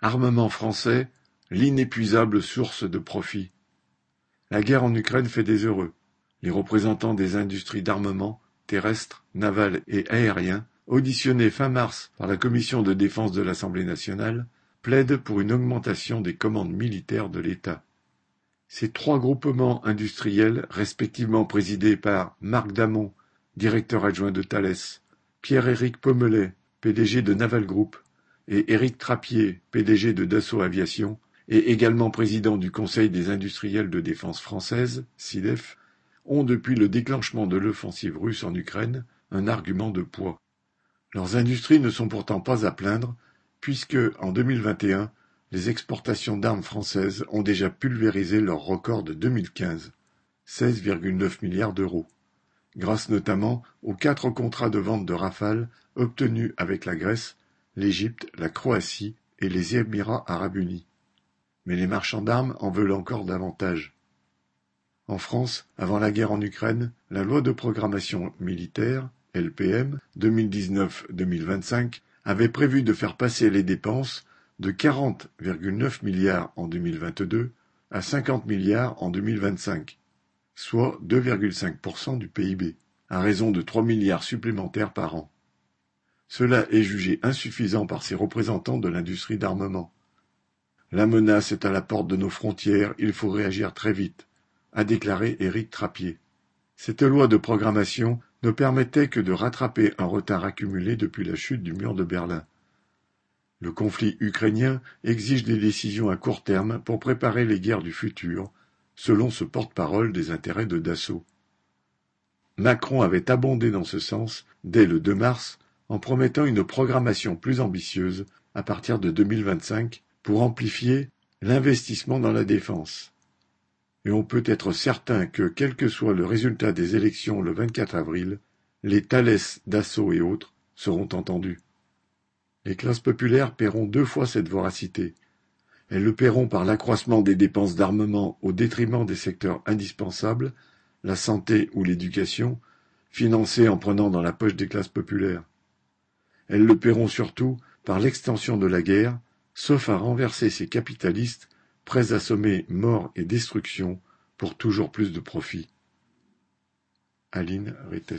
Armement français, l'inépuisable source de profit. La guerre en Ukraine fait des heureux. Les représentants des industries d'armement, terrestres, navals et aériens, auditionnés fin mars par la commission de défense de l'Assemblée nationale, plaident pour une augmentation des commandes militaires de l'État. Ces trois groupements industriels, respectivement présidés par Marc Damon, directeur adjoint de Thales, Pierre-Éric Pommelet, PDG de Naval Group, et Éric Trappier, PDG de Dassault Aviation, et également président du Conseil des industriels de défense française, SIDEF, ont depuis le déclenchement de l'offensive russe en Ukraine un argument de poids. Leurs industries ne sont pourtant pas à plaindre, puisque, en 2021, les exportations d'armes françaises ont déjà pulvérisé leur record de 2015, 16,9 milliards d'euros, grâce notamment aux quatre contrats de vente de Rafale obtenus avec la Grèce, l'Égypte, la Croatie et les Émirats arabes unis. Mais les marchands d'armes en veulent encore davantage. En France, avant la guerre en Ukraine, la loi de programmation militaire, LPM, 2019-2025, avait prévu de faire passer les dépenses de 40,9 milliards en 2022 à 50 milliards en 2025, soit 2,5% du PIB, à raison de 3 milliards supplémentaires par an. Cela est jugé insuffisant par ses représentants de l'industrie d'armement. La menace est à la porte de nos frontières, il faut réagir très vite, a déclaré Éric Trappier. Cette loi de programmation ne permettait que de rattraper un retard accumulé depuis la chute du mur de Berlin. Le conflit ukrainien exige des décisions à court terme pour préparer les guerres du futur, selon ce porte-parole des intérêts de Dassault. Macron avait abondé dans ce sens dès le 2 mars en promettant une programmation plus ambitieuse à partir de 2025 pour amplifier l'investissement dans la défense. Et on peut être certain que, quel que soit le résultat des élections le 24 avril, les Thales, Dassault et autres seront entendus. Les classes populaires paieront deux fois cette voracité. Elles le paieront par l'accroissement des dépenses d'armement au détriment des secteurs indispensables, la santé ou l'éducation, financés en prenant dans la poche des classes populaires. Elles le paieront surtout par l'extension de la guerre, sauf à renverser ces capitalistes prêts à sommer mort et destruction pour toujours plus de profit. Aline Rittes